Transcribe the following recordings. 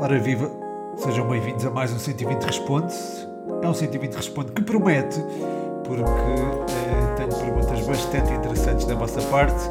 Ora viva, sejam bem-vindos a mais um 120 Responde. É um 120 Responde que promete, porque eh, tenho perguntas bastante interessantes da vossa parte.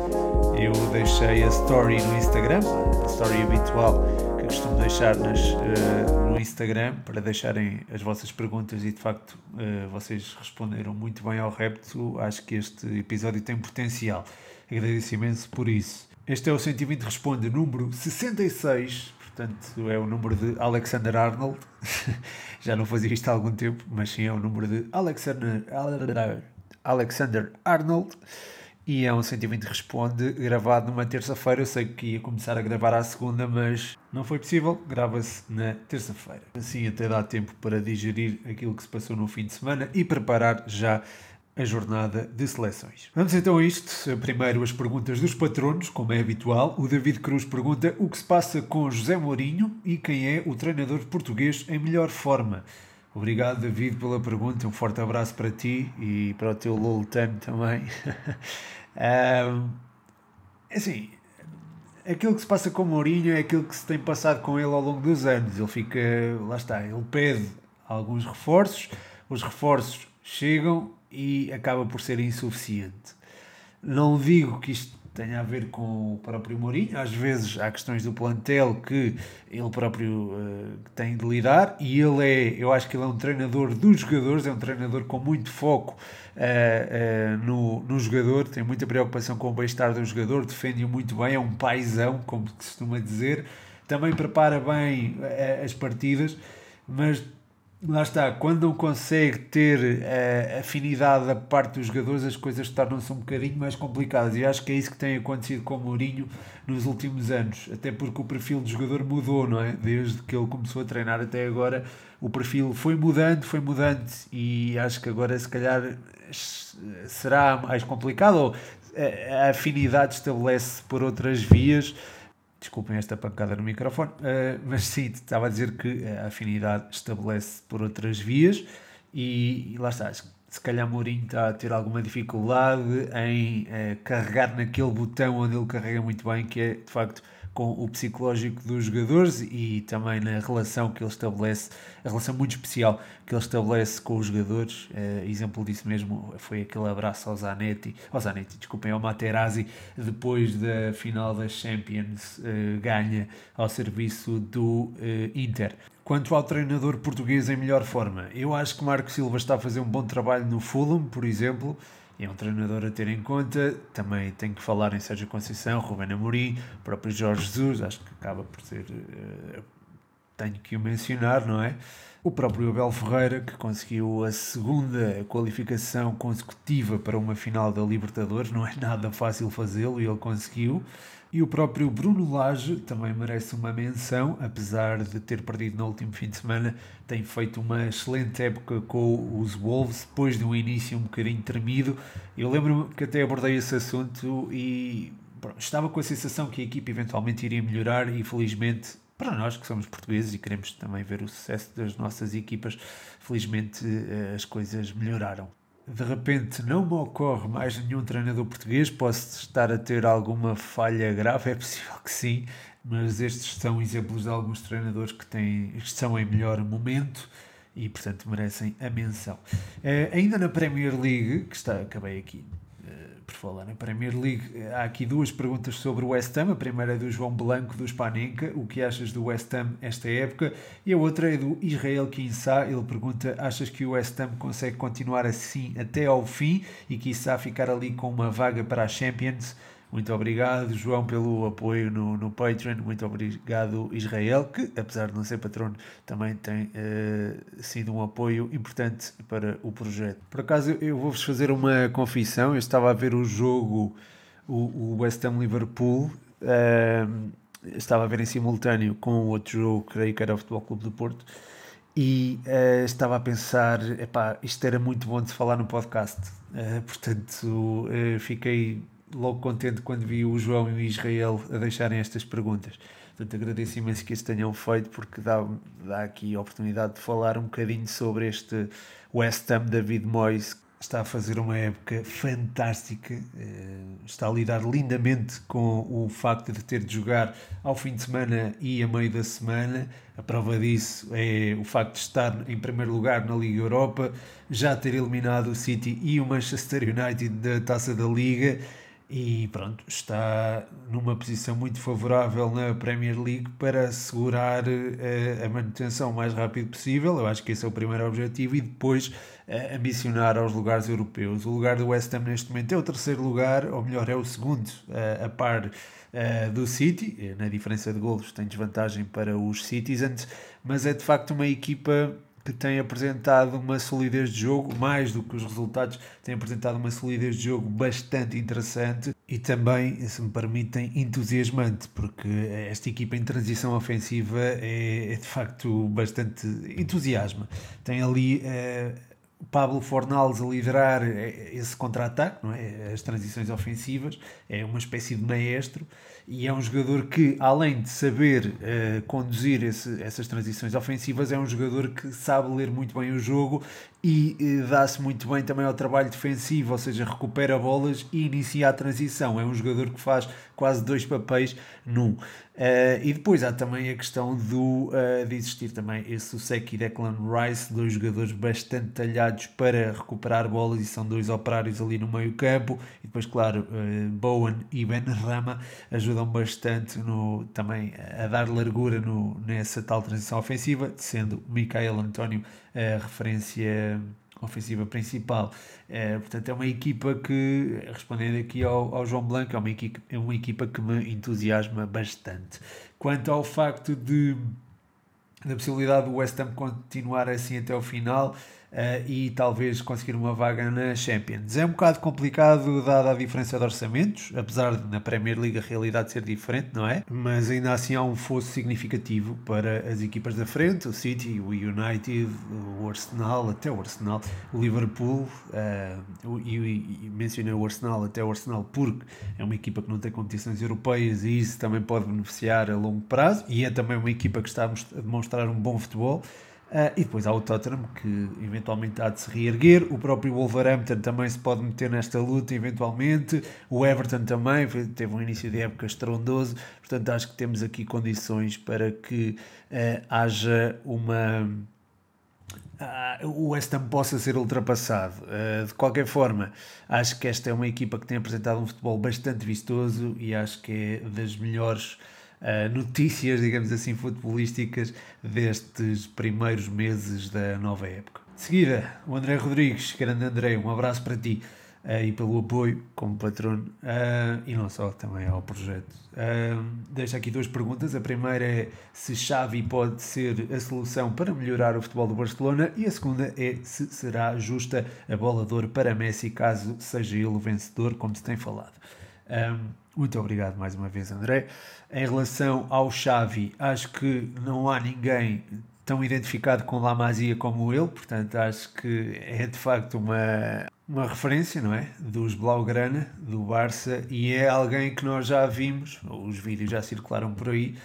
Eu deixei a story no Instagram, a story habitual que costumo deixar nas, eh, no Instagram para deixarem as vossas perguntas e de facto eh, vocês responderam muito bem ao repto. Acho que este episódio tem potencial. Agradeço imenso por isso. Este é o 120 Responde número 66, portanto é o número de Alexander Arnold. Já não fazia isto há algum tempo, mas sim é o número de Alexander, Alexander Arnold. E é um 120 Responde gravado numa terça-feira. Eu sei que ia começar a gravar à segunda, mas não foi possível. Grava-se na terça-feira. Assim até dá tempo para digerir aquilo que se passou no fim de semana e preparar já a jornada de seleções. Vamos então a isto. Primeiro as perguntas dos patronos, como é habitual. O David Cruz pergunta o que se passa com José Mourinho e quem é o treinador português em melhor forma. Obrigado, David, pela pergunta. Um forte abraço para ti e para o teu Loltano também. um, assim, aquilo que se passa com Mourinho é aquilo que se tem passado com ele ao longo dos anos. Ele fica, lá está, ele pede alguns reforços, os reforços chegam e acaba por ser insuficiente. Não digo que isto tenha a ver com o próprio Mourinho, às vezes há questões do plantel que ele próprio uh, tem de lidar e ele é, eu acho que ele é um treinador dos jogadores, é um treinador com muito foco uh, uh, no, no jogador, tem muita preocupação com o bem-estar do jogador, defende-o muito bem, é um paizão, como se costuma dizer, também prepara bem as partidas, mas lá está, quando não consegue ter a afinidade da parte dos jogadores, as coisas tornam-se um bocadinho mais complicadas. E acho que é isso que tem acontecido com o Mourinho nos últimos anos. Até porque o perfil do jogador mudou, não é? Desde que ele começou a treinar até agora, o perfil foi mudando, foi mudando. E acho que agora, se calhar, será mais complicado. Ou a afinidade estabelece por outras vias Desculpem esta pancada no microfone, uh, mas sim, estava a dizer que a afinidade estabelece por outras vias e, e lá está. Se calhar Mourinho está a ter alguma dificuldade em uh, carregar naquele botão onde ele carrega muito bem, que é de facto com o psicológico dos jogadores e também na relação que ele estabelece, a relação muito especial que ele estabelece com os jogadores. Uh, exemplo disso mesmo foi aquele abraço ao Zanetti, ao Zanetti, desculpem, ao Materazzi, depois da final das Champions, uh, ganha ao serviço do uh, Inter. Quanto ao treinador português em melhor forma, eu acho que Marco Silva está a fazer um bom trabalho no Fulham, por exemplo é um treinador a ter em conta. Também tenho que falar em Sérgio Conceição, Rubén Amorim, próprio Jorge Jesus, acho que acaba por ser. Uh, tenho que o mencionar, não é? O próprio Abel Ferreira, que conseguiu a segunda qualificação consecutiva para uma final da Libertadores, não é nada fácil fazê-lo e ele conseguiu. E o próprio Bruno Lage também merece uma menção, apesar de ter perdido no último fim de semana, tem feito uma excelente época com os Wolves, depois de um início um bocadinho tremido. Eu lembro-me que até abordei esse assunto e estava com a sensação que a equipe eventualmente iria melhorar e felizmente para nós que somos portugueses e queremos também ver o sucesso das nossas equipas, felizmente eh, as coisas melhoraram de repente não me ocorre mais nenhum treinador português, posso estar a ter alguma falha grave, é possível que sim, mas estes são exemplos de alguns treinadores que, têm, que estão em melhor momento e, portanto, merecem a menção. Uh, ainda na Premier League, que está, acabei aqui por falar na Premier League, há aqui duas perguntas sobre o West Ham. A primeira é do João Blanco, do Spanenka. O que achas do West Ham esta época? E a outra é do Israel Kinsá. Ele pergunta: achas que o West Ham consegue continuar assim até ao fim e Kinsá ficar ali com uma vaga para a Champions? Muito obrigado, João, pelo apoio no, no Patreon. Muito obrigado, Israel, que, apesar de não ser patrono, também tem uh, sido um apoio importante para o projeto. Por acaso, eu vou-vos fazer uma confissão. Eu estava a ver o jogo, o, o West Ham Liverpool. Uh, estava a ver em simultâneo com o outro jogo, creio que era o Futebol Clube do Porto. E uh, estava a pensar, epá, isto era muito bom de falar no podcast. portanto, fiquei logo contente quando vi o João e o Israel a deixarem estas perguntas. Portanto, agradeço imenso que isso tenham feito, porque dá, dá aqui a oportunidade de falar um bocadinho sobre este West Ham David Moyes. está a fazer uma época fantástica, está a lidar lindamente com o facto de ter de jogar ao fim de semana e a meio da semana. A prova disso é o facto de estar em primeiro lugar na Liga Europa, já ter eliminado o City e o Manchester United da taça da Liga e pronto, está numa posição muito favorável na Premier League para assegurar uh, a manutenção o mais rápido possível. Eu acho que esse é o primeiro objetivo e depois uh, ambicionar aos lugares europeus. O lugar do West Ham neste momento é o terceiro lugar, ou melhor, é o segundo, uh, a par do City. Na diferença de golos tem desvantagem para os Citizens, mas é de facto uma equipa que tem apresentado uma solidez de jogo, mais do que os resultados, tem apresentado uma solidez de jogo bastante interessante e também, se me permitem, entusiasmante, porque esta equipa em transição ofensiva é, é de facto bastante entusiasma. Tem ali. Uh, Pablo Fornals a liderar esse contra-ataque, não é? as transições ofensivas, é uma espécie de maestro e é um jogador que, além de saber uh, conduzir esse, essas transições ofensivas, é um jogador que sabe ler muito bem o jogo e uh, dá-se muito bem também ao trabalho defensivo, ou seja, recupera bolas e inicia a transição. É um jogador que faz quase dois papéis num. Uh, e depois há também a questão do, uh, de existir também esse Seki e Declan Rice, dois jogadores bastante talhados para recuperar bolas e são dois operários ali no meio campo. E depois, claro, uh, Bowen e Ben Rama ajudam bastante no, também a dar largura no, nessa tal transição ofensiva, sendo Michael António a referência ofensiva principal. É, portanto, é uma equipa que, respondendo aqui ao, ao João Blanco, é uma, equipa, é uma equipa que me entusiasma bastante. Quanto ao facto de da possibilidade do West Ham continuar assim até o final, uh, e talvez conseguir uma vaga na Champions. É um bocado complicado dada a diferença de orçamentos, apesar de na Premier League a realidade ser diferente, não é? Mas ainda assim há um fosso significativo para as equipas da frente, o City, o United, o Arsenal, até o Arsenal, o Liverpool, uh, e, e mencionei o Arsenal, até o Arsenal porque é uma equipa que não tem competições europeias e isso também pode beneficiar a longo prazo, e é também uma equipa que está a demonstrar um bom futebol. Uh, e depois há o Tottenham, que eventualmente há de se reerguer. O próprio Wolverhampton também se pode meter nesta luta, eventualmente. O Everton também teve um início de época estrondoso. Portanto, acho que temos aqui condições para que uh, haja uma. Uh, o West Ham possa ser ultrapassado. de qualquer forma, acho que esta é uma equipa que tem apresentado um futebol bastante vistoso e acho que é das melhores uh, notícias, digamos assim, futebolísticas destes primeiros meses da nova época. De seguida, o André Rodrigues, grande André, um abraço para ti uh, e pelo apoio como patrono uh, e não só, também ao projeto. Uh, deixo aqui duas perguntas. A primeira é se Xavi pode ser a solução para melhorar o futebol do Barcelona e a segunda é se será justa a bola de ouro para Messi caso seja ele o vencedor, como se tem falado. Um, muito obrigado mais uma vez, André. Em relação ao Xavi, acho que não há ninguém tão identificado com La Masia como ele, portanto acho que é de facto uma, uma referência, não é? Dos Blaugrana, do Barça, e é alguém que nós já vimos, os vídeos já circularam por aí,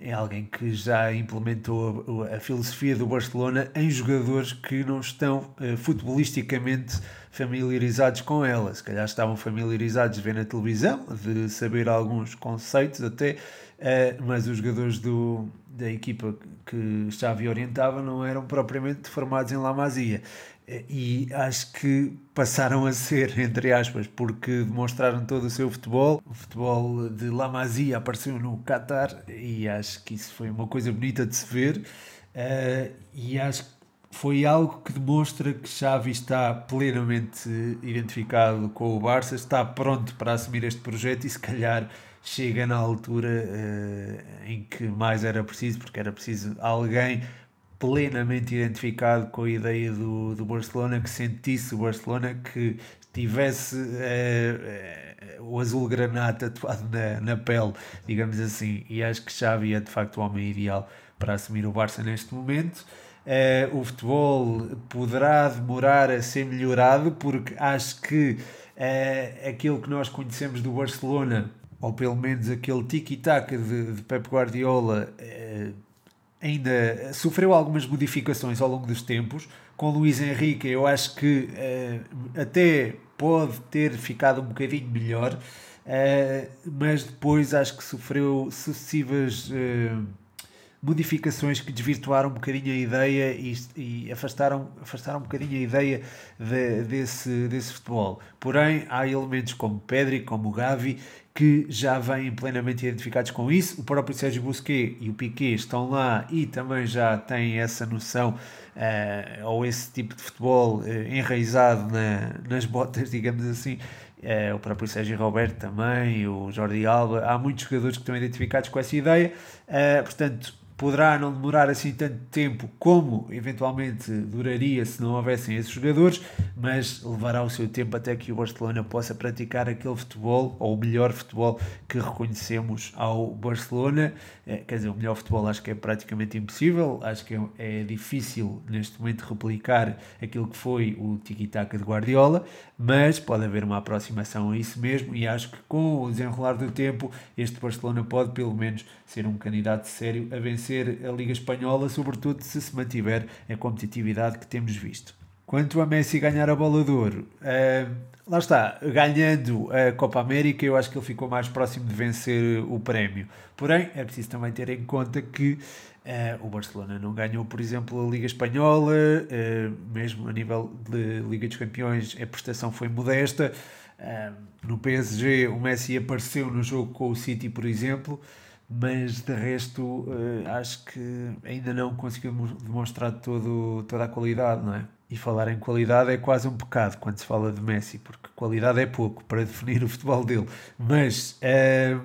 é alguém que já implementou a, a filosofia do Barcelona em jogadores que não estão uh, futebolisticamente familiarizados com ela. Se calhar estavam familiarizados de ver na televisão, de saber alguns conceitos até, uh, mas os jogadores do, da equipa que Xavi orientava não eram propriamente formados em La Masia e acho que passaram a ser, entre aspas, porque demonstraram todo o seu futebol. O futebol de La Masia apareceu no Qatar e acho que isso foi uma coisa bonita de se ver. Uh, e acho que foi algo que demonstra que Xavi está plenamente identificado com o Barça, está pronto para assumir este projeto e se calhar chega na altura uh, em que mais era preciso, porque era preciso alguém plenamente identificado com a ideia do, do Barcelona, que sentisse o Barcelona, que tivesse uh, uh, o azul granata tatuado na, na pele, digamos assim. E acho que Xavi é de facto o homem ideal para assumir o Barça neste momento. Uh, o futebol poderá demorar a ser melhorado, porque acho que aquilo que nós conhecemos do Barcelona, ou pelo menos aquele tiki-taka de, de Pep Guardiola, ainda sofreu algumas modificações ao longo dos tempos. Com Luís Henrique, eu acho que até pode ter ficado um bocadinho melhor, mas depois acho que sofreu sucessivas modificações que desvirtuaram um bocadinho a ideia e, e, afastaram, afastaram um bocadinho a ideia de, desse, desse futebol. Porém, há elementos como Pedri, como Gavi, que já vêm plenamente identificados com isso. O próprio Sérgio Busquets e o Piquet estão lá e também já têm essa noção uh, ou esse tipo de futebol uh, enraizado na, nas botas, digamos assim. Uh, o próprio Sérgio Roberto também, o Jordi Alba, há muitos jogadores que estão identificados com essa ideia. portanto, poderá não demorar assim tanto tempo como eventualmente duraria se não houvessem esses jogadores, mas levará o seu tempo até que o Barcelona possa praticar aquele futebol, ou o melhor futebol que reconhecemos ao Barcelona. É, quer dizer, o melhor futebol acho que é praticamente impossível, acho que é, é difícil neste momento replicar aquilo que foi o tiki-taka de Guardiola, mas pode haver uma aproximação a isso mesmo e acho que com o desenrolar do tempo este Barcelona pode pelo menos ser um candidato sério a vencer vencer a Liga Espanhola, sobretudo se se mantiver a competitividade que temos visto. Quanto a Messi ganhar a bola de ouro, uh, lá está, ganhando a Copa América, eu acho que ele ficou mais próximo de vencer o prémio. Porém, é preciso também ter em conta que uh, o Barcelona não ganhou, por exemplo, a Liga Espanhola, uh, mesmo a nível de Liga dos Campeões, a prestação foi modesta. no PSG, o Messi apareceu no jogo com o City, por exemplo mas de resto uh, acho que ainda não conseguiu demonstrar todo, toda a qualidade, não é? E falar em qualidade é quase um pecado quando se fala de Messi, porque qualidade é pouco para definir o futebol dele. Mas uh,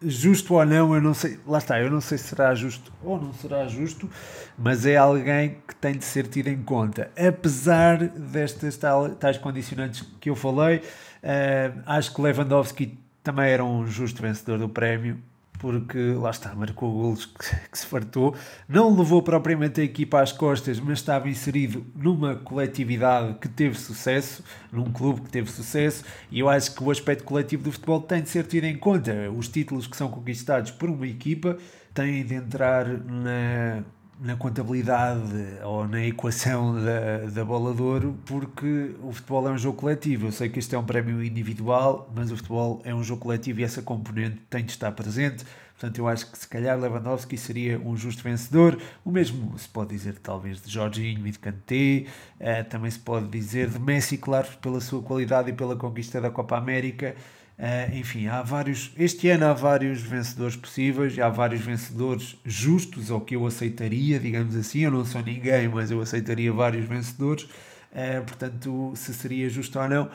justo ou não, eu não sei, lá está, eu não sei se será justo ou não será justo, mas é alguém que tem de ser tido em conta. Apesar destas tais condicionantes que eu falei, uh, acho que Lewandowski também era um justo vencedor do prémio porque lá está, marcou golos que, que, se fartou, não levou propriamente a equipa às costas, mas estava inserido numa coletividade que teve sucesso, num clube que teve sucesso, e eu acho que o aspecto coletivo do futebol tem de ser tido em conta. Os títulos que são conquistados por uma equipa têm de entrar na, na contabilidade ou na equação da, da bola de ouro, porque o futebol é um jogo coletivo. Eu sei que este é um prémio individual, mas o futebol é um jogo coletivo e essa componente tem de estar presente. Portanto, eu acho que se calhar Lewandowski seria um justo vencedor. O mesmo se pode dizer talvez de Jorginho e de Kanté. Uh, também se pode dizer de Messi, claro, pela sua qualidade e pela conquista da Copa América. Uh, enfim, há vários. Este ano há vários vencedores possíveis, há vários vencedores justos, ou que eu aceitaria, digamos assim. Eu não sou ninguém, mas eu aceitaria vários vencedores. Uh, portanto, se seria justo ou não,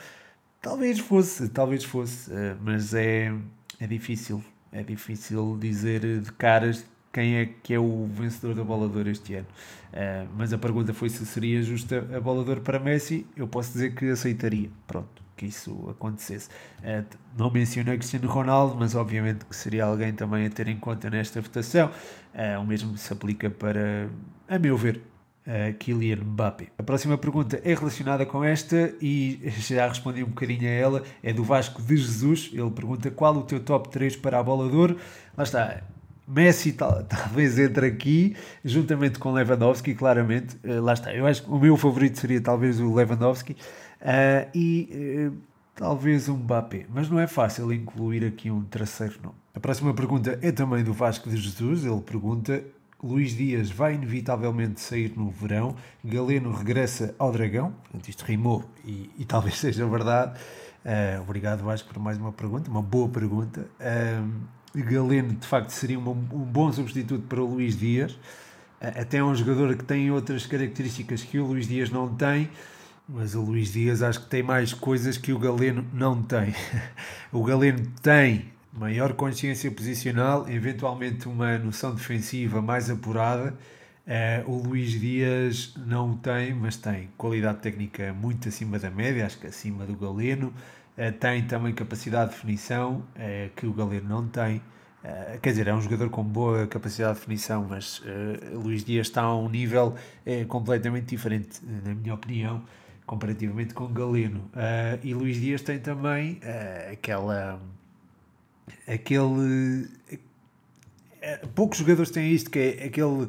talvez fosse, talvez fosse, uh, mas é, é difícil. É difícil dizer de caras quem é que é o vencedor da bola de este ano. mas a pergunta foi se seria justa a bola de para Messi. Eu posso dizer que aceitaria. Pronto que isso acontecesse. Uh, não mencionei Cristiano Ronaldo, mas obviamente que seria alguém também a ter em conta nesta votação. Uh, o mesmo se aplica para, a meu ver, uh, Kylian Mbappé. A próxima pergunta é relacionada com esta e já respondi um bocadinho a ela. É do Vasco de Jesus. Ele pergunta qual o teu top 3 para a bola de ouro. Lá está. Messi tal, talvez entre aqui, juntamente com Lewandowski, claramente. Lá está. Eu acho que o meu favorito seria talvez o Lewandowski. Uh, e uh, talvez um Mbappé, mas não é fácil incluir aqui um terceiro nome. A próxima pergunta é também do Vasco de Jesus. Ele pergunta: Luís Dias vai inevitavelmente sair no verão, Galeno regressa ao Dragão. Portanto, isto rimou e, e talvez seja verdade. Uh, obrigado, Vasco, por mais uma pergunta, uma boa pergunta. Galeno, de facto, seria um, um bom substituto para o Luís Dias. até é um jogador que tem outras características que o Luís Dias não tem. Mas o Luís Dias acho que tem mais coisas que o Galeno não tem. o Galeno tem maior consciência posicional, eventualmente uma noção defensiva mais apurada. Uh, o Luís Dias não tem, mas tem qualidade técnica muito acima da média, acho que acima do Galeno. Uh, tem também capacidade de definição uh, que o Galeno não tem. quer dizer, é um jogador com boa capacidade de definição, mas Luís Dias está a um nível completamente diferente, na minha opinião comparativamente com Galeno. Uh, e Luís Dias tem também uh, aquela. aquele. é, poucos jogadores têm isto, que é aquele,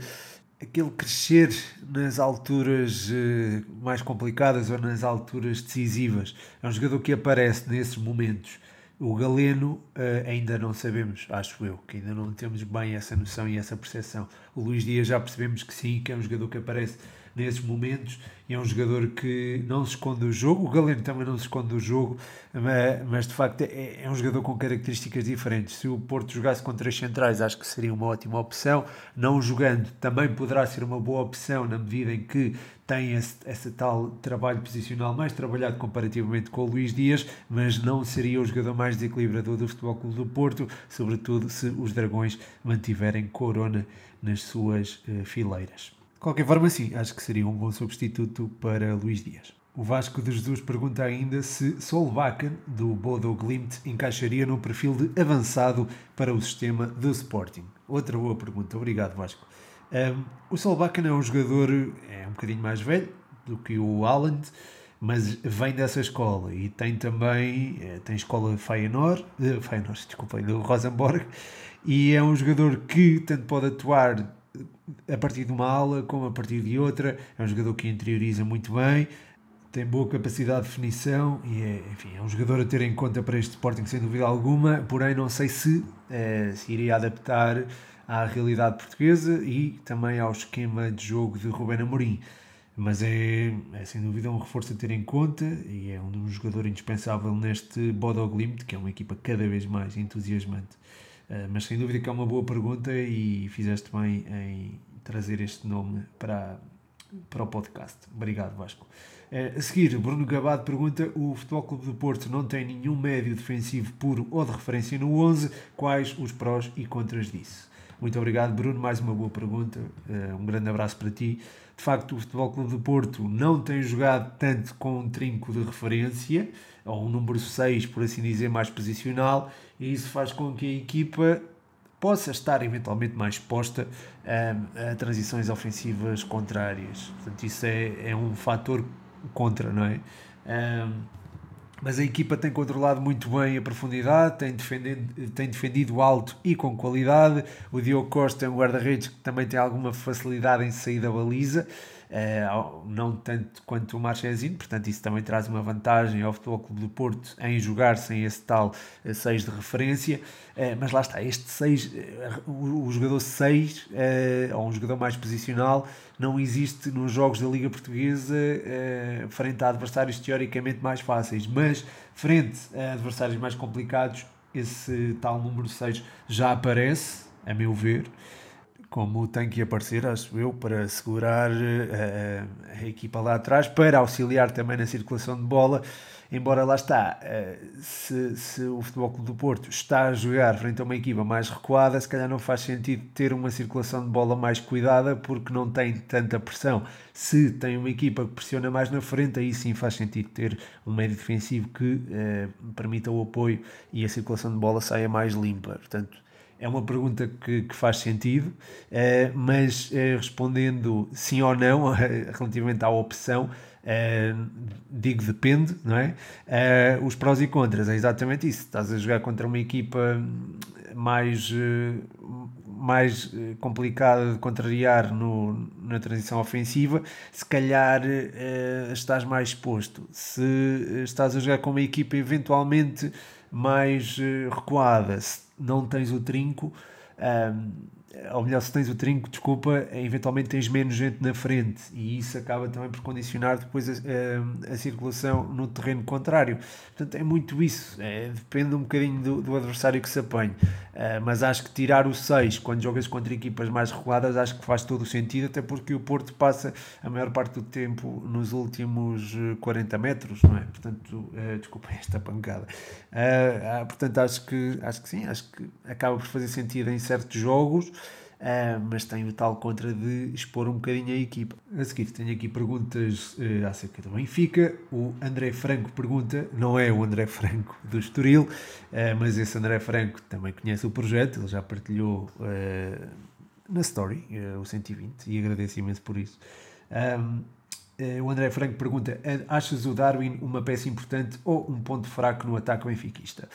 aquele crescer nas alturas uh, mais complicadas ou nas alturas decisivas. É um jogador que aparece nesses momentos. O Galeno uh, ainda não sabemos, acho eu, que ainda não temos bem essa noção e essa percepção. O Luís Dias já percebemos que sim, que é um jogador que aparece nesses momentos e é um jogador que não se esconde do jogo. O Galeno também não se esconde do jogo, mas, mas de facto é, é, um jogador com características diferentes. Se o Porto jogasse com três centrais, acho que seria uma ótima opção. Não jogando, também poderá ser uma boa opção na medida em que tem esse, esse tal trabalho posicional mais trabalhado comparativamente com o Luís Dias, mas não seria o jogador mais desequilibrador do Futebol Clube do Porto, sobretudo se os Dragões mantiverem Corona nas suas uh, fileiras qualquer forma, sim, acho que seria um bom substituto para Luís Dias. O Vasco de Jesus pergunta ainda se Solbakken, do Bodo Glimt, encaixaria no perfil de avançado para o sistema do Sporting. Outra boa pergunta, obrigado Vasco. Um, o Solbakken é um jogador é um bocadinho mais velho do que o Haaland, mas vem dessa escola e tem também é, tem escola Feyenoord, uh, Feyenoord, desculpa, do Rosenborg, e é um jogador que tanto pode atuar a partir de uma ala como a partir de outra. É um jogador que interioriza muito bem, tem boa capacidade de definição e é, enfim, é um jogador a ter em conta para este Sporting sem dúvida alguma, porém não sei se é, se iria adaptar à realidade portuguesa e também ao esquema de jogo de Rubén Amorim. Mas é, é sem dúvida um reforço a ter em conta e é um jogador indispensável neste Bodo Glimt, que é uma equipa cada vez mais entusiasmante. Eh, mas sem dúvida que é uma boa pergunta e fizeste bem em trazer este nome para, para o podcast. Obrigado, Vasco. Uh, a seguir, Bruno Gabado pergunta: o Futebol Clube do Porto não tem nenhum médio defensivo puro ou de referência no 11? Quais os prós e contras disso? Muito obrigado, Bruno. Mais uma boa pergunta. Uh, um grande abraço para ti. De facto, o Futebol Clube do Porto não tem jogado tanto com um trinco de referência, ou um número 6, por assim dizer, mais posicional, e isso faz com que a equipa possa estar eventualmente mais exposta a, a transições ofensivas contrárias. Portanto, isso é, é um fator contra, não é? Um, mas a equipa tem controlado muito bem a profundidade, tem defendido, tem defendido alto e com qualidade. O Diogo Costa é um guarda-redes que também tem alguma facilidade em sair da baliza não tanto quanto o Marchezinho, portanto isso também traz uma vantagem ao Futebol Clube do Porto em jogar sem esse tal 6 uh, de referência, uh, mas lá está, este 6, o, o, jogador 6, ou um jogador mais posicional, não existe nos jogos da Liga Portuguesa frente a adversários teoricamente mais fáceis, mas frente a adversários mais complicados, esse tal número 6 já aparece, a meu ver, como tem que aparecer, acho eu, para segurar a, eh, a, equipa lá atrás, para auxiliar também na circulação de bola. Embora lá está, eh, se, se o Futebol Clube do Porto está a jogar frente a uma equipa mais recuada, se calhar não faz sentido ter uma circulação de bola mais cuidada porque não tem tanta pressão. Se tem uma equipa que pressiona mais na frente, aí sim faz sentido ter um médio defensivo que eh, permita o apoio e a circulação de bola saia mais limpa. Portanto, é uma pergunta que, que faz sentido, uh, mas uh, respondendo sim ou não relativamente à opção, uh, digo depende, não é? os prós e contras, é exatamente isso. Estás a jogar contra uma equipa mais, mais complicada de contrariar no, na transição ofensiva, se calhar estás mais exposto. Se estás a jogar com uma equipa eventualmente mais recuada, se não tens o trinco, um, ou melhor, se tens o trinco, desculpa, eventualmente tens menos gente na frente e isso acaba também por condicionar depois a, a, a circulação no terreno contrário. Portanto, é muito isso, é, depende um bocadinho do, do adversário que se apanhe. Uh, mas acho que tirar o 6 quando jogas contra equipas mais reguladas, acho que faz todo o sentido, até porque o Porto passa a maior parte do tempo nos últimos 40 metros, não é? Portanto, uh, desculpa esta pancada. Uh, portanto, acho que, acho que sim, acho que acaba por fazer sentido em certos jogos. Uh, mas tem o tal contra de expor um bocadinho a equipa. A seguir, tenho aqui perguntas uh, acerca do Benfica. O André Franco pergunta, não é o André Franco do Estoril, uh, mas esse André Franco também conhece o projeto, ele já partilhou na Story o 120 e agradeço imenso por isso. Um, o André Franco pergunta: achas o Darwin uma peça importante ou um ponto fraco no ataque benfiquista?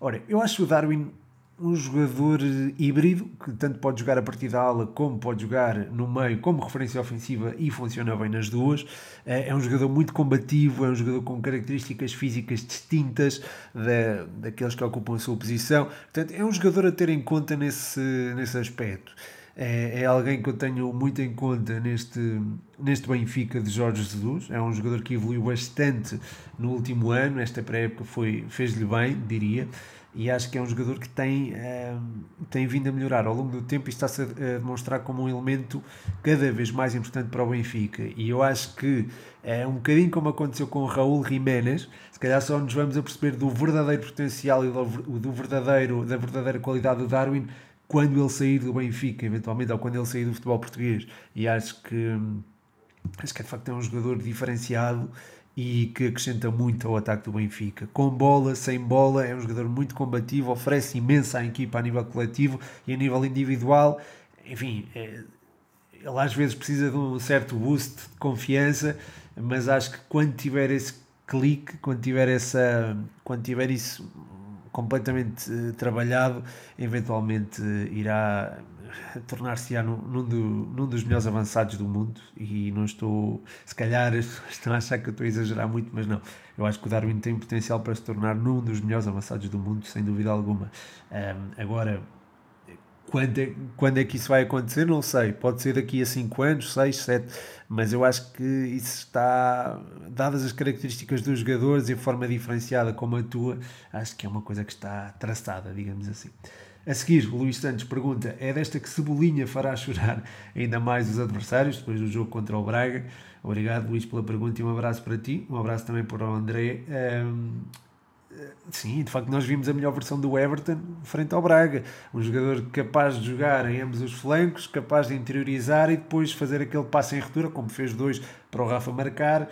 Ora, eu acho o Darwin um jogador híbrido que tanto pode jogar a partir da ala como pode jogar no meio como referência ofensiva e funciona bem nas duas. É, é um jogador muito combativo, é um jogador com características físicas distintas da, daqueles que ocupam a sua posição. Portanto, é um jogador a ter em conta nesse, nesse aspecto. É, é alguém que eu tenho muito em conta neste, neste Benfica de Jorge Jesus. É um jogador que evoluiu bastante no último ano. Esta pré-época fez-lhe bem, diria e acho que é um jogador que tem, uh, tem vindo a melhorar ao longo do tempo e está-se a, demonstrar como um elemento cada vez mais importante para o Benfica. E eu acho que é um bocadinho como aconteceu com o Raul Jiménez, se calhar só nos vamos a perceber do verdadeiro potencial e do, do verdadeiro, da verdadeira qualidade do Darwin quando ele sair do Benfica, eventualmente, ou quando ele sair do futebol português. E acho que, acho que é de facto é um jogador diferenciado e que acrescenta muito ao ataque do Benfica. Com bola, sem bola, é um jogador muito combativo, oferece imenso à equipa a nível coletivo e a nível individual. Enfim, é, ele às vezes precisa de um certo boost de confiança, mas acho que quando tiver esse clique, quando tiver essa, quando tiver isso completamente uh, trabalhado, eventualmente uh, irá tornar-se-á num, num, do, num, dos melhores avançados do mundo e não estou, se calhar estão a achar que eu estou a exagerar muito, mas não, eu acho que o Darwin tem potencial para se tornar num dos melhores avançados do mundo, sem dúvida alguma. Um, agora, quando é, quando é que isso vai acontecer? Não sei, pode ser daqui a 5 anos, 6, 7, mas eu acho que isso está, dadas as características dos jogadores e a forma diferenciada como atua, acho que é uma coisa que está traçada, digamos assim. A seguir, o Luís Santos pergunta: é desta que Cebolinha fará chorar ainda mais os adversários depois do jogo contra o Braga? Obrigado, Luís, pela pergunta e um abraço para ti. Um abraço também para o André. Um, sim, de facto, nós vimos a melhor versão do Everton frente ao Braga. Um jogador capaz de jogar em ambos os flancos, capaz de interiorizar e depois fazer aquele passe em ruptura, como fez dois para o Rafa marcar, uh,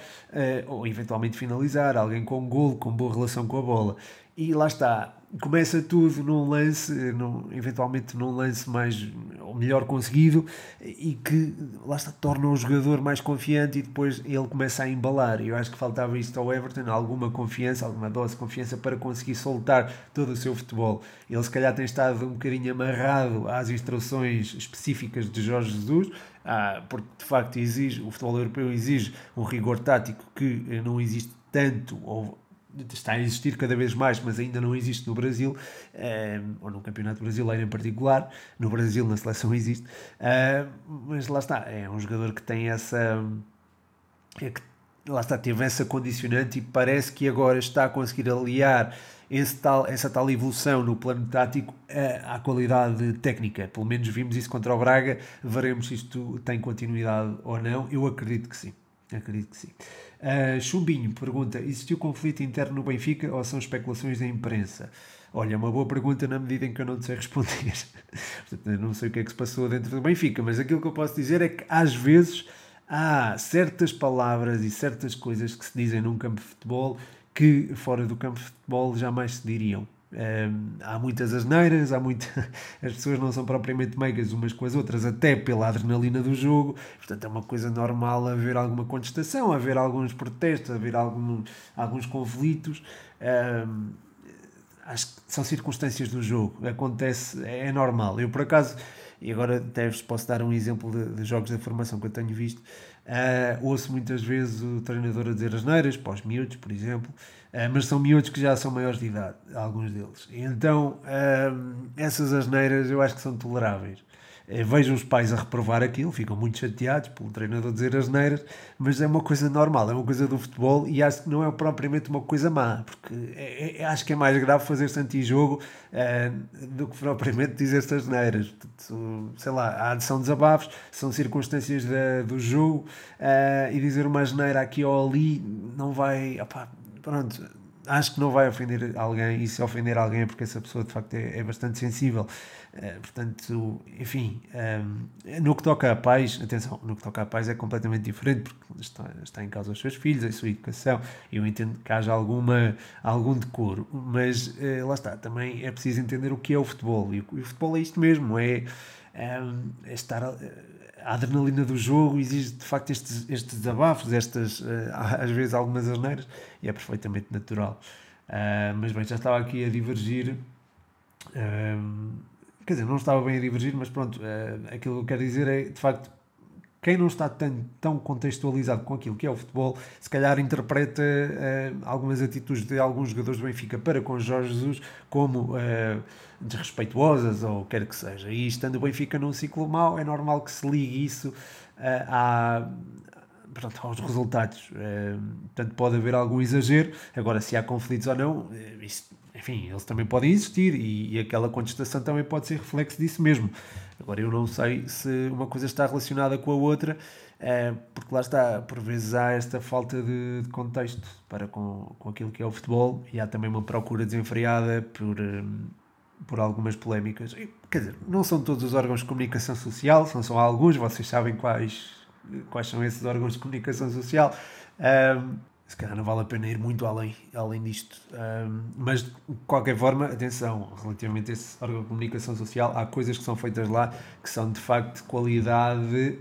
ou eventualmente finalizar. Alguém com golo, com boa relação com a bola. E lá está, começa tudo num lance, num, eventualmente num lance mais ou melhor conseguido e que lá está, torna o jogador mais confiante e depois ele começa a embalar. Eu acho que faltava isto ao Everton, alguma confiança, alguma dose de confiança para conseguir soltar todo o seu futebol. Ele se calhar tem estado um bocadinho amarrado às instruções específicas de Jorge Jesus, ah, porque de facto exige, o futebol europeu exige um rigor tático que não existe tanto ou está a existir cada vez mais, mas ainda não existe no Brasil, uh, ou no Campeonato Brasileiro em particular. No Brasil, na seleção, existe. Uh, mas lá está, é um jogador que tem essa. É que, lá está, teve essa condicionante e parece que agora está a conseguir aliar tal, essa tal evolução no plano tático à, à qualidade técnica. Pelo menos vimos isso contra o Braga. Veremos se isto tem continuidade ou não. Eu acredito que sim. Acredito que sim. Uh, Chumbinho pergunta: existiu conflito interno no Benfica ou são especulações da imprensa? Olha, é uma boa pergunta na medida em que eu não sei responder. Portanto, não sei o que é que se passou dentro do Benfica, mas aquilo que eu posso dizer é que às vezes há certas palavras e certas coisas que se dizem num campo de futebol que fora do campo de futebol jamais se diriam. Há muitas asneiras, há muita... as pessoas não são propriamente meigas umas com as outras, até pela adrenalina do jogo, portanto é uma coisa normal haver alguma contestação, haver alguns protestos, haver algum, alguns conflitos. Acho que são circunstâncias do jogo, acontece, é normal. Eu por acaso, e agora até posso dar um exemplo de, de jogos de formação que eu tenho visto, uh, ouço muitas vezes o treinador a dizer asneiras, para os miúdos, por exemplo, mas são miúdos que já são maiores de idade, alguns deles. Então, uh, essas asneiras eu acho que são toleráveis. Uh, vejo os pais a reprovar aquilo, ficam muito chateados pelo treinador dizer asneiras, mas é uma coisa normal, é uma coisa do futebol e acho que não é propriamente uma coisa má, porque é, é, acho que é mais grave fazer-se anti-jogo do que propriamente dizer-se asneiras. Sei lá, a adição desabafos, são circunstâncias da, do jogo e dizer uma asneira aqui ou ali não vai pronto, acho que não vai ofender alguém, e se ofender alguém é porque essa pessoa de facto é, é bastante sensível. Uh, portanto, enfim, um, eh, no que toca a pais, atenção, no que toca a pais é completamente diferente, porque está, está em causa os seus filhos, a sua educação, eu entendo que haja alguma, algum decoro, mas uh, lá está, também é preciso entender o que é o futebol, e o, o futebol é isto mesmo, é, um, é estar. Uh, a adrenalina do jogo exige de facto estes, estes desabafos, estas, uh, às vezes algumas asneiras, e é perfeitamente natural. Uh, mas bem, já estava aqui a divergir Um, quer dizer, não estava bem a divergir, mas pronto, uh, aquilo que eu quero dizer é, de facto, quem não está tão, tão contextualizado com aquilo que é o futebol, se calhar interpreta uh, algumas atitudes de alguns jogadores do Benfica para com Jorge Jesus como uh, desrespeituosas ou quer que seja. E estando o Benfica num ciclo mau, é normal que se ligue isso uh, à, pronto, aos resultados. Uh, portanto, pode haver algum exagero. Agora, se há conflitos ou não, isso, enfim, eles também podem existir e, e aquela contestação também pode ser reflexo disso mesmo. Agora, eu não sei se uma coisa está relacionada com a outra, é, porque lá está, por vezes há esta falta de, de, contexto para com, com aquilo que é o futebol e há também uma procura desenfreada por, eh, por algumas polémicas. E, quer dizer, não são todos os órgãos de comunicação social, são só alguns, vocês sabem quais, quais são esses órgãos de comunicação social. Um, se calhar não vale a pena ir muito além, além disto. Um, mas, de qualquer forma, atenção, relativamente a esse órgão de comunicação social, há coisas que são feitas lá que são de facto de qualidade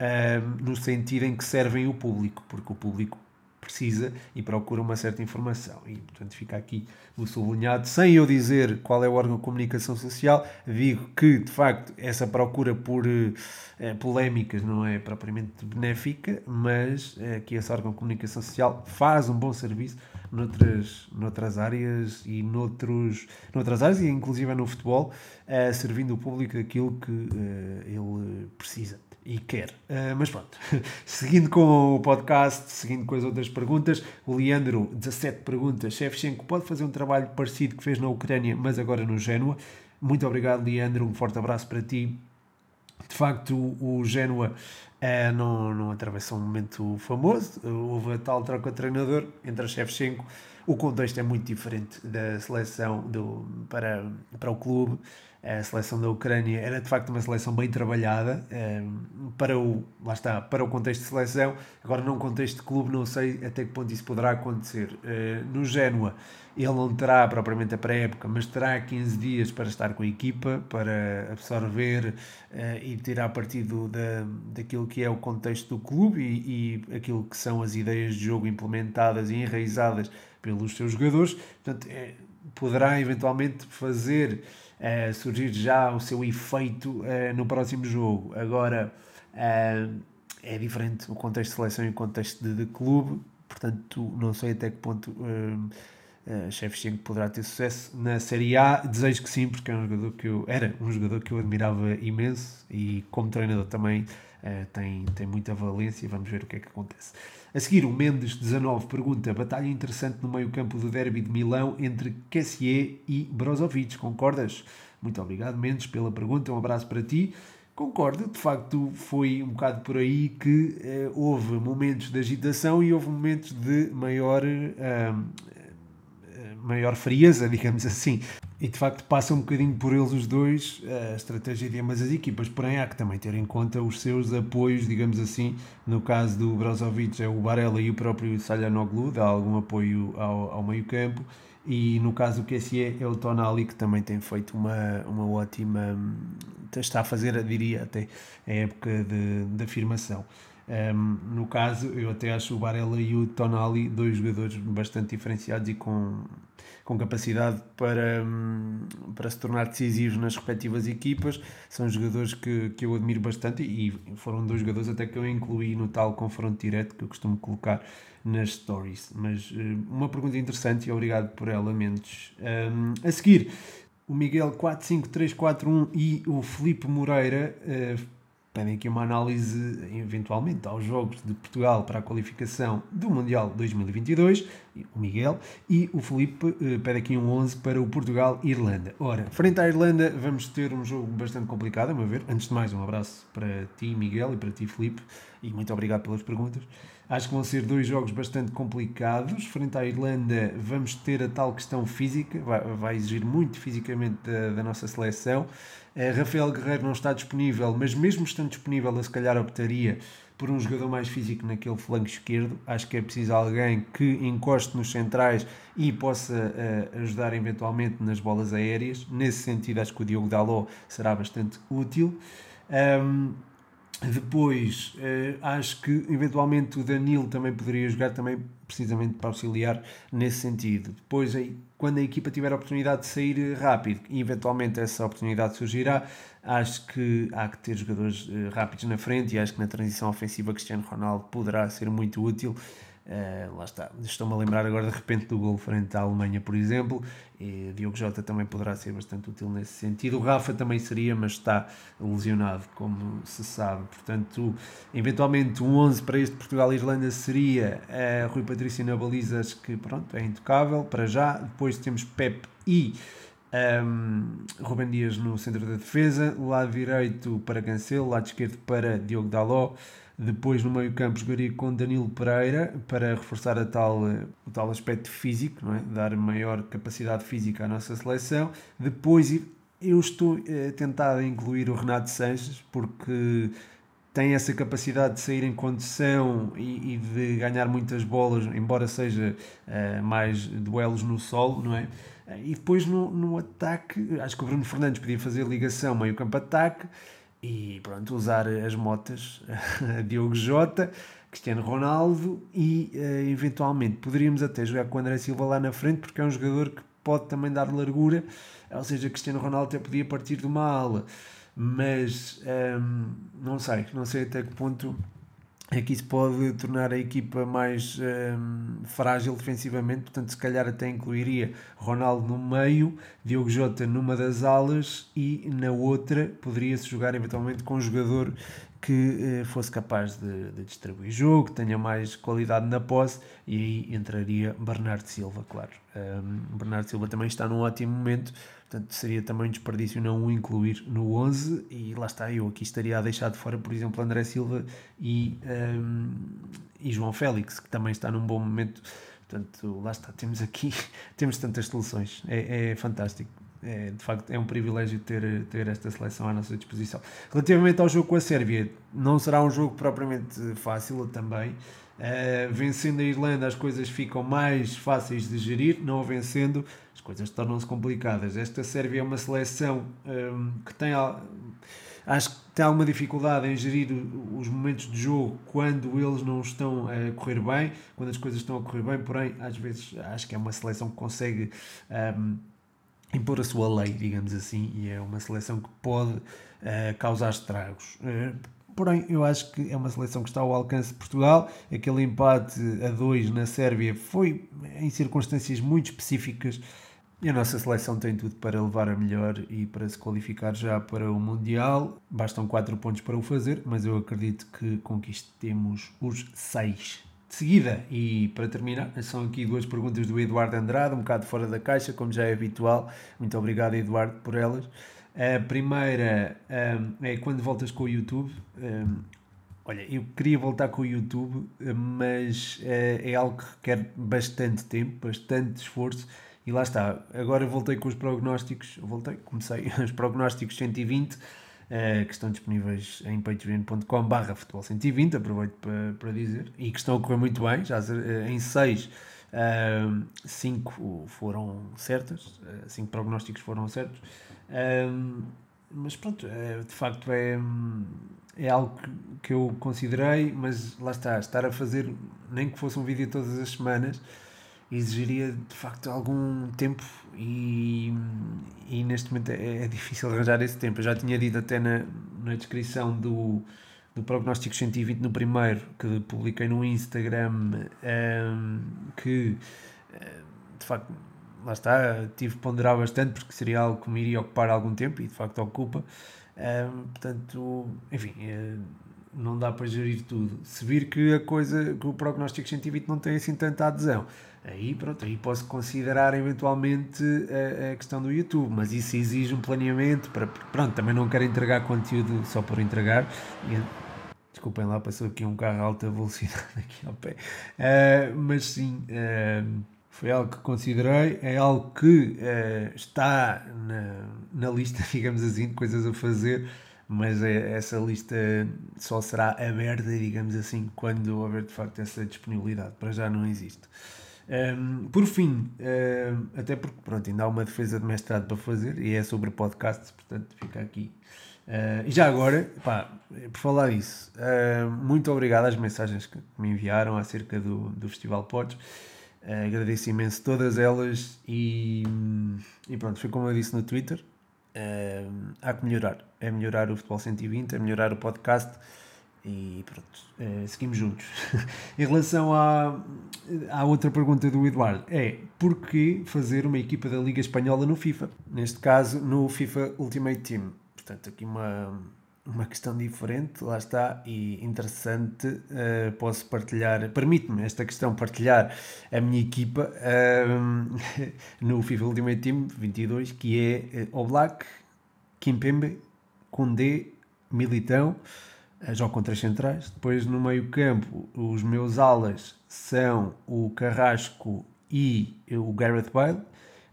um, no sentido em que servem o público, porque o público precisa e procura uma certa informação. E, portanto, fica aqui o sublinhado. Sem eu dizer qual é o órgão de comunicação social, digo que, de facto, essa procura por eh, polémicas não é propriamente benéfica, mas eh, que esse órgão de comunicação social faz um bom serviço noutras, noutras áreas e noutros, noutras áreas, e inclusive no futebol, eh, servindo o público aquilo que eh, ele precisa e quer. Uh, mas pronto, seguindo com o podcast, seguindo com as outras perguntas, o Leandro, 17 perguntas. Shevchenko pode fazer um trabalho parecido que fez na Ucrânia, mas agora no Génua. Muito obrigado, Leandro. Um forte abraço para ti. De facto, o, Génua uh, não, não atravessa um momento famoso. Houve a tal troca de treinador entre a Shevchenko. O contexto é muito diferente da seleção do, para, para o clube a seleção da Ucrânia era de facto uma seleção bem trabalhada ehm, para o lá está para o contexto de seleção. Agora num contexto de clube não sei até que ponto isso poderá acontecer. Eh, no Génua ele não terá propriamente a pré-época mas terá 15 dias para estar com a equipa para absorver eh, e tirar partido da, daquilo que é o contexto do clube e, e aquilo que são as ideias de jogo implementadas e enraizadas pelos seus jogadores. Portanto é, poderá eventualmente fazer uh, surgir já o seu efeito uh, no próximo jogo. Agora uh, é diferente o contexto de seleção e o contexto de, de clube, portanto não sei até que ponto uh, uh, Shevchenko poderá ter sucesso na Série A. Desejo que sim, porque é um jogador que eu, era um jogador que eu admirava imenso e como treinador também tem, tem muita valência. Vamos ver o que é que acontece. A seguir, o Mendes 19 pergunta: batalha interessante no meio-campo do derby de Milão entre Kessier e Brozovic. Concordas? Muito obrigado, Mendes, pela pergunta. Um abraço para ti. Concordo, de facto foi um bocado por aí que eh, houve momentos de agitação e houve momentos de maior eh, maior frieza, digamos assim. E de facto passa um bocadinho por eles os dois a estratégia de ambas as equipas. Porém, há que também ter em conta os seus apoios, digamos assim. No caso do Brozovic, é o Barella e o próprio Salhanoglu, dá algum apoio ao, ao meio-campo. E no caso do QSE é o Tonali, que também tem feito uma, uma ótima. está a fazer, diria até, a época de, de afirmação. Um, no caso, eu até acho o Barella e o Tonali dois jogadores bastante diferenciados e com, com capacidade para, um, para se tornar decisivos nas respectivas equipas. São jogadores que, que eu admiro bastante e foram dois jogadores até que eu incluí no tal confronto direto que eu costumo colocar nas stories. Mas uma pergunta interessante e obrigado por ela, Mendes. Um, a seguir, o Miguel 45341 e o Felipe Moreira uh, pedem aqui uma análise, eventualmente, aos Jogos de Portugal para a qualificação do Mundial 2022, o Miguel, e o Felipe eh, pede aqui um 11 para o Portugal-Irlanda. Ora, frente à Irlanda, vamos ter um jogo bastante complicado, a meu ver. Antes de mais, um abraço para ti, Miguel, e para ti, Felipe, e muito obrigado pelas perguntas. Acho que vão ser dois jogos bastante complicados. Frente à Irlanda, vamos ter a tal questão física, vai, vai exigir muito fisicamente da, da nossa seleção. Uh, Rafael Guerreiro não está disponível, mas mesmo estando disponível, eu se calhar optaria por um jogador mais físico naquele flanco esquerdo. Acho que é preciso alguém que encoste nos centrais e possa uh, ajudar eventualmente nas bolas aéreas. Nesse sentido, acho que o Diogo Dalot será bastante útil. Um, Depois, uh, acho que eventualmente o Danilo também poderia jogar também precisamente para auxiliar nesse sentido. Depois, aí, quando a equipa tiver a oportunidade de sair rápido e eventualmente essa oportunidade surgirá, acho que há que ter jogadores uh, rápidos na frente e acho que na transição ofensiva Cristiano Ronaldo poderá ser muito útil. Uh, lá está, estou-me a lembrar agora de repente do gol frente à Alemanha, por exemplo. E Diogo Jota também poderá ser bastante útil nesse sentido. O Rafa também seria, mas está lesionado, como se sabe. Portanto, eventualmente um 11 para este Portugal-Irlanda seria uh, Rui Patrício na baliza, acho que pronto, é intocável para já. Depois temos Pep e um, ehm, Ruben Dias no centro da defesa, lado direito para Cancelo, lado esquerdo para Diogo Daló. Depois no meio campo jogaria com Danilo Pereira para reforçar a tal, o tal aspecto físico, é? dar maior capacidade física à nossa seleção. Depois eu estou eh, tentado a incluir o Renato Sanches porque tem essa capacidade de sair em condição e, e de ganhar muitas bolas, embora seja uh, mais duelos no solo, não é? E depois no, no ataque, acho que o Bruno Fernandes podia fazer ligação meio-campo-ataque e pronto, usar as motas Diogo Jota, Cristiano Ronaldo e uh, eventualmente poderíamos até jogar com o André Silva lá na frente porque é um jogador que pode também dar largura, ou seja, Cristiano Ronaldo até podia partir de uma ala, mas um, ehm, não sei, não sei até que ponto é que isso pode tornar a equipa mais um, frágil defensivamente, portanto, se calhar até incluiria Ronaldo no meio, Diogo Jota numa das alas e na outra poderia-se jogar eventualmente com um jogador que eh, fosse capaz de, de, distribuir jogo, que tenha mais qualidade na posse e aí entraria Bernardo Silva, claro. Um, Bernardo Silva também está num ótimo momento, portanto seria também um desperdício não o incluir no 11 e lá está, eu aqui estaria a deixar de fora, por exemplo, André Silva e, um, e João Félix, que também está num bom momento. Portanto, lá está, temos aqui, temos tantas soluções, é, é fantástico é, de facto é um privilégio ter, ter esta seleção à nossa disposição. Relativamente ao jogo com a Sérvia, não será um jogo propriamente fácil também. Uh, vencendo a Irlanda, as coisas ficam mais fáceis de gerir, não vencendo, as coisas tornam-se complicadas. Esta Sérvia é uma seleção um, que tem, acho que tem alguma dificuldade em gerir os momentos de jogo quando eles não estão a correr bem, quando as coisas estão a correr bem, porém, às vezes acho que é uma seleção que consegue. Um, impor a sua lei, digamos assim, e é uma seleção que pode uh, causar estragos. Uh, porém, eu acho que é uma seleção que está ao alcance de Portugal. Aquele empate a dois na Sérvia foi em circunstâncias muito específicas. E a nossa seleção tem tudo para levar a melhor e para se qualificar já para o Mundial. Bastam 4 pontos para o fazer, mas eu acredito que conquistemos os 6 de seguida, e para terminar, são aqui duas perguntas do Eduardo Andrade, um bocado fora da caixa, como já é habitual. Muito obrigado, Eduardo, por elas. A primeira um, é quando voltas com o YouTube. Um, olha, eu queria voltar com o YouTube, mas uh, é algo que requer bastante tempo, bastante esforço. E lá está, agora voltei com os prognósticos, voltei, comecei os prognósticos 120 uh, que estão disponíveis em patreon.com barra futebol 120, aproveito para, para dizer, e que estão a correr muito bem, já uh, em 6 uh, 5 foram certas, 5 uh, prognósticos foram certos, mas pronto, de facto é, é algo que eu considerei, mas lá está, estar a fazer, nem que fosse um vídeo todas as semanas, exigiria de facto algum tempo e, e neste momento é, é, difícil arranjar esse tempo. Eu já tinha dito até na, na descrição do, do Prognóstico 120 no primeiro que publiquei no Instagram um, que eh, de facto lá está, tive que ponderar bastante porque seria algo que me iria ocupar algum tempo e de facto ocupa. Um, portanto, enfim, eh, não dá para gerir tudo. Se vir que a coisa, que o prognóstico 120 não tem assim tanta adesão, aí pronto, aí posso considerar eventualmente a, a, questão do YouTube, mas isso exige um planeamento para, pronto, também não quero entregar conteúdo só por entregar. Desculpem lá, passou aqui um carro a alta velocidade aqui ao pé. Uh, mas sim, uh, foi algo que considerei, é algo que uh, está na, na lista, digamos assim, de coisas a fazer mas é, essa lista só será aberta, digamos assim, quando houver de facto essa disponibilidade. Para já não existe. Um, por fim, um, até porque pronto, ainda há uma defesa de mestrado para fazer e é sobre podcasts, portanto fica aqui. Uh, e já agora, pá, por falar disso, uh, muito obrigado às mensagens que me enviaram acerca do, do Festival Pods. Uh, agradeço imenso todas elas e, e pronto, foi como eu disse no Twitter. Há que melhorar. É melhorar o Futebol 120, é melhorar o podcast e pronto, uh, seguimos juntos. em relação à, à outra pergunta do Eduardo, é porquê fazer uma equipa da Liga Espanhola no FIFA? Neste caso, no FIFA Ultimate Team. Portanto, aqui uma, uma questão diferente, lá está, e interessante. Uh, posso partilhar, permite-me esta questão partilhar a minha equipa uh, no FIFA Ultimate Team 22, que é uh, Oblak, Kimpembe, Koundé, Militão jogo com três centrais. Depois no meio campo, os meus alas são o Carrasco e o Gareth Bale.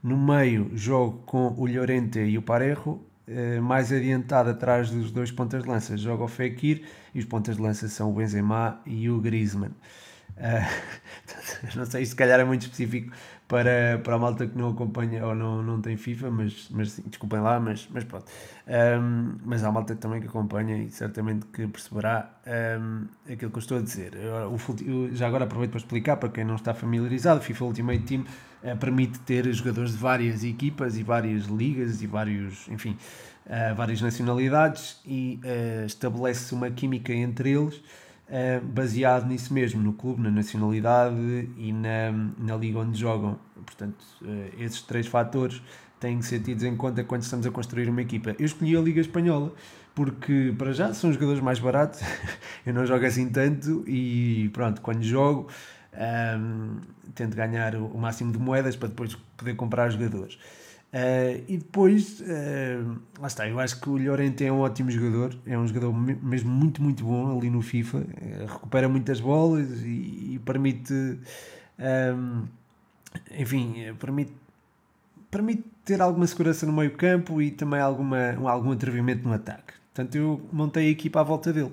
No meio, jogo com o Llorente e o Parejo. Eh, mais adiantado, atrás dos dois pontas de lança, joga o Fekir e os pontas de lança são o Benzema e o Griezmann. Uh, não sei se calhar é muito específico para, para a malta que não acompanha ou não, não tem FIFA, mas, mas desculpem lá, mas, mas pronto. Um, mas há malta também que acompanha e certamente que perceberá um, aquilo que eu estou a dizer. Eu, eu, já agora aproveito para explicar para quem não está familiarizado: FIFA Ultimate Team uh, permite ter jogadores de várias equipas e várias ligas e vários, enfim, uh, várias nacionalidades e uh, estabelece uma química entre eles uh, baseado nisso mesmo, no clube, na nacionalidade e na, na liga onde jogam. Portanto, uh, esses três fatores têm que ser tidos em conta quando estamos a construir uma equipa. Eu escolhi a Liga Espanhola porque, para já, são os jogadores mais baratos, eu não jogo assim tanto e pronto, quando jogo. Um, ehm, tento ganhar o máximo de moedas para depois poder comprar jogadores. Uh, e depois, uh, lá está, eu acho que o Llorente é um ótimo jogador, é um jogador mesmo muito, muito bom ali no FIFA, uh, recupera muitas bolas e, e permite, um, enfim, permite, permite ter alguma segurança no meio campo e também alguma, algum atrevimento no ataque. Portanto, eu montei a equipa à volta dele,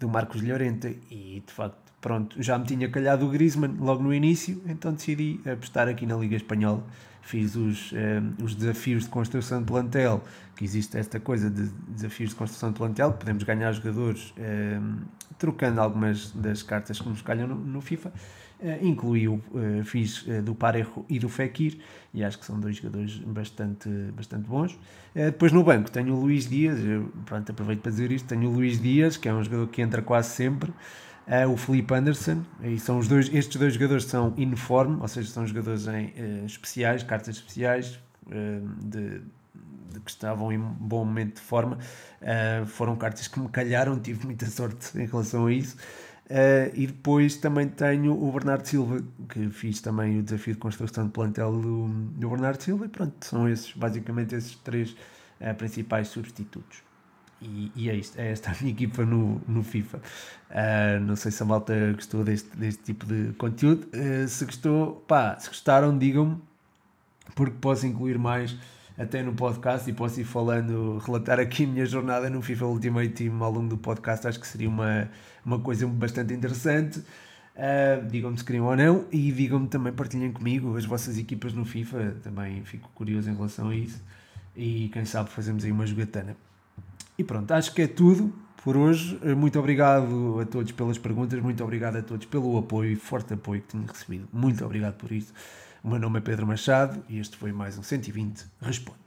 do Marcos Llorente, e de facto, pronto, já me tinha calhado o Griezmann logo no início, então decidi apostar aqui na Liga Espanhola fiz os, eh, os desafios de construção de plantel, que existe esta coisa de desafios de construção de plantel, que podemos ganhar jogadores eh, trocando algumas das cartas que nos calham no, no FIFA. Uh, incluiu, uh, fiz do Parejo e do Fekir, e acho que são dois jogadores bastante, bastante bons. depois no banco tenho o Luís Dias, eu, pronto, aproveito para dizer isto, tenho o Luís Dias, que é um jogador que entra quase sempre, uh, o Felipe Anderson, e são os dois, estes dois jogadores são uniforme, ou seja, são jogadores em, uh, especiais, cartas especiais, uh, de, de, que estavam em bom momento de forma, foram cartas que me calharam, tive muita sorte em relação a isso. e depois também tenho o Bernardo Silva, que fiz também o desafio de construção de plantel do, do Bernardo Silva, e pronto, são esses, basicamente esses três principais substitutos. E, e, é isto, é esta a minha equipa no, no FIFA. Uh, não sei se a malta gostou deste, deste tipo de conteúdo. Uh, se gostou, pá, se gostaram, digam-me, porque posso incluir mais até no podcast e posso ir falando, relatar aqui a minha jornada no FIFA Ultimate Team ao longo do podcast. Acho que seria uma, uma coisa bastante interessante. Uh, digam-me se queriam ou não e digam-me também, partilhem comigo as vossas equipas no FIFA. Também fico curioso em relação a isso. E quem sabe fazemos aí uma jogatana. E pronto, acho que é tudo por hoje. Muito obrigado a todos pelas perguntas, muito obrigado a todos pelo apoio, forte apoio que tenho recebido. Muito obrigado por isso. O meu nome é Pedro Machado e este foi mais um 120 Responde.